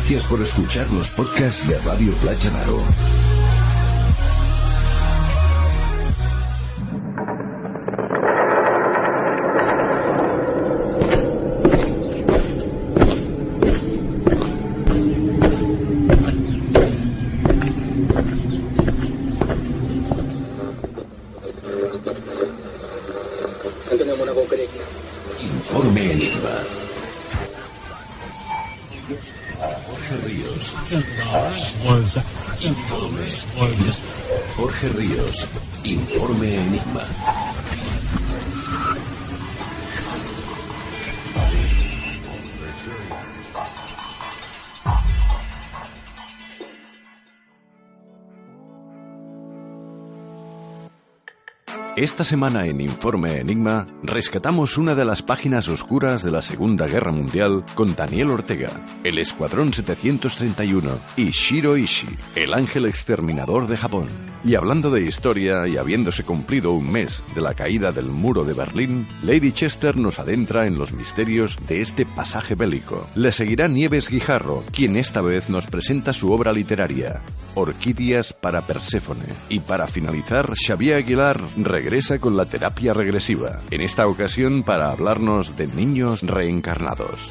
Gracias por escuchar los podcasts de Radio Playa Jorge Ríos. Informe Enigma. Esta semana en Informe Enigma rescatamos una de las páginas oscuras de la Segunda Guerra Mundial con Daniel Ortega, el Escuadrón 731 y Shiro Ishii, el ángel exterminador de Japón. Y hablando de historia y habiéndose cumplido un mes de la caída del muro de Berlín, Lady Chester nos adentra en los misterios de este pasaje bélico. Le seguirá Nieves Guijarro, quien esta vez nos presenta su obra literaria, Orquídeas para Perséfone. Y para finalizar, Xavier Aguilar regresa con la terapia regresiva, en esta ocasión para hablarnos de niños reencarnados.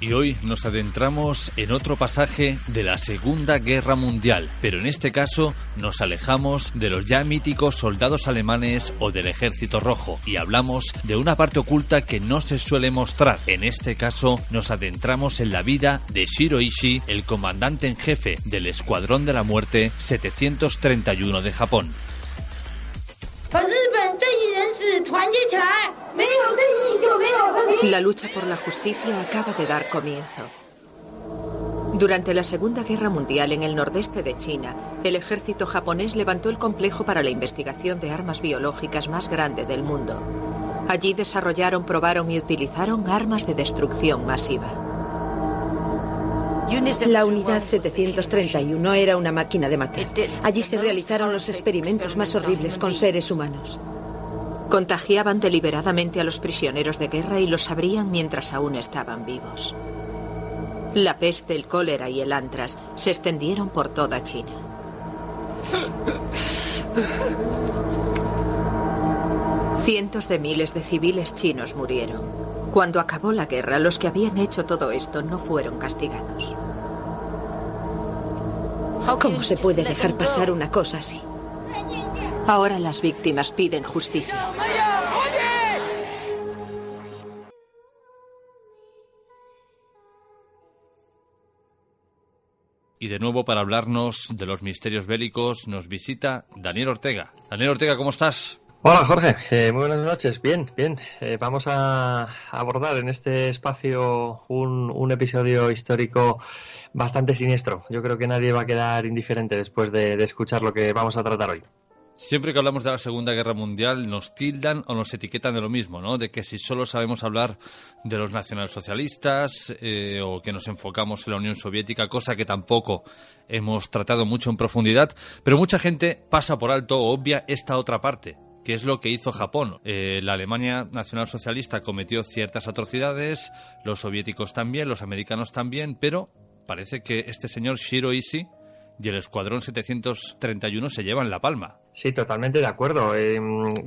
Y hoy nos adentramos en otro pasaje de la Segunda Guerra Mundial, pero en este caso nos alejamos de los ya míticos soldados alemanes o del Ejército Rojo y hablamos de una parte oculta que no se suele mostrar. En este caso nos adentramos en la vida de Shiro Ishii, el comandante en jefe del Escuadrón de la Muerte 731 de Japón. La lucha por la justicia acaba de dar comienzo. Durante la Segunda Guerra Mundial en el nordeste de China, el ejército japonés levantó el complejo para la investigación de armas biológicas más grande del mundo. Allí desarrollaron, probaron y utilizaron armas de destrucción masiva. La unidad 731 era una máquina de matar. Allí se realizaron los experimentos más horribles con seres humanos. Contagiaban deliberadamente a los prisioneros de guerra y los sabrían mientras aún estaban vivos. La peste, el cólera y el antras se extendieron por toda China. Cientos de miles de civiles chinos murieron. Cuando acabó la guerra, los que habían hecho todo esto no fueron castigados. ¿Cómo se puede dejar pasar una cosa así? Ahora las víctimas piden justicia. Y de nuevo para hablarnos de los misterios bélicos nos visita Daniel Ortega. Daniel Ortega, ¿cómo estás? Hola Jorge, eh, muy buenas noches. Bien, bien. Eh, vamos a abordar en este espacio un, un, episodio histórico bastante siniestro. Yo creo que nadie va a quedar indiferente después de, de escuchar lo que vamos a tratar hoy. Siempre que hablamos de la Segunda Guerra Mundial nos tildan o nos etiquetan de lo mismo, ¿no? De que si solo sabemos hablar de los nacionalsocialistas eh, o que nos enfocamos en la Unión Soviética, cosa que tampoco hemos tratado mucho en profundidad, pero mucha gente pasa por alto o obvia esta otra parte, que es lo que hizo Japón. Eh, la Alemania nacionalsocialista cometió ciertas atrocidades, los soviéticos también, los americanos también, pero parece que este señor Shiro Ishii y el Escuadrón 731 se llevan la palma. Sí, totalmente de acuerdo. Eh,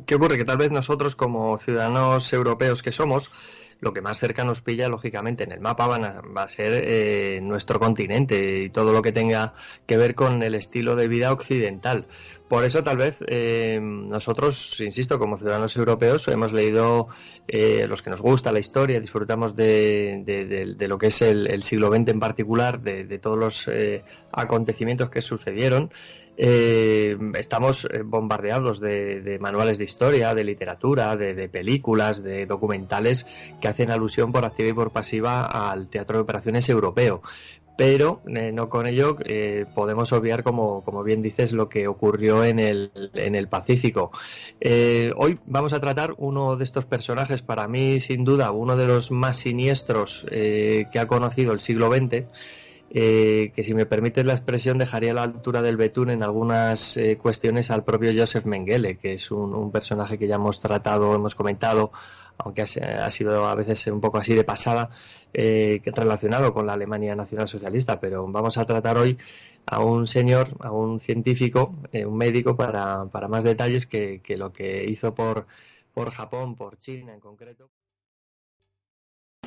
¿Qué ocurre? Que tal vez nosotros como ciudadanos europeos que somos, lo que más cerca nos pilla, lógicamente, en el mapa van a, va a ser eh, nuestro continente y todo lo que tenga que ver con el estilo de vida occidental. Por eso, tal vez, eh, nosotros, insisto, como ciudadanos europeos, hemos leído, eh, los que nos gusta la historia, disfrutamos de, lo que es el, el, siglo XX en particular, de, todos los eh, acontecimientos que sucedieron. Eh, estamos bombardeados de, manuales de historia, de literatura, de, películas, de documentales que hacen alusión por activa y por pasiva al teatro de operaciones europeo pero eh, no con ello eh, podemos obviar, como, como, bien dices, lo que ocurrió en el, en el Pacífico. Eh, hoy vamos a tratar uno de estos personajes, para mí, sin duda, uno de los más siniestros eh, que ha conocido el siglo XX. Eh, que si me permites la expresión dejaría a la altura del betún en algunas eh, cuestiones al propio Joseph Mengele, que es un, personaje que ya hemos tratado, hemos comentado, aunque ha, ha sido a veces un poco así de pasada, eh, relacionado con la Alemania Nacional Socialista, pero vamos a tratar hoy a un señor, a un científico, eh, un médico, para, para más detalles que, que, lo que hizo por, por Japón, por China en concreto.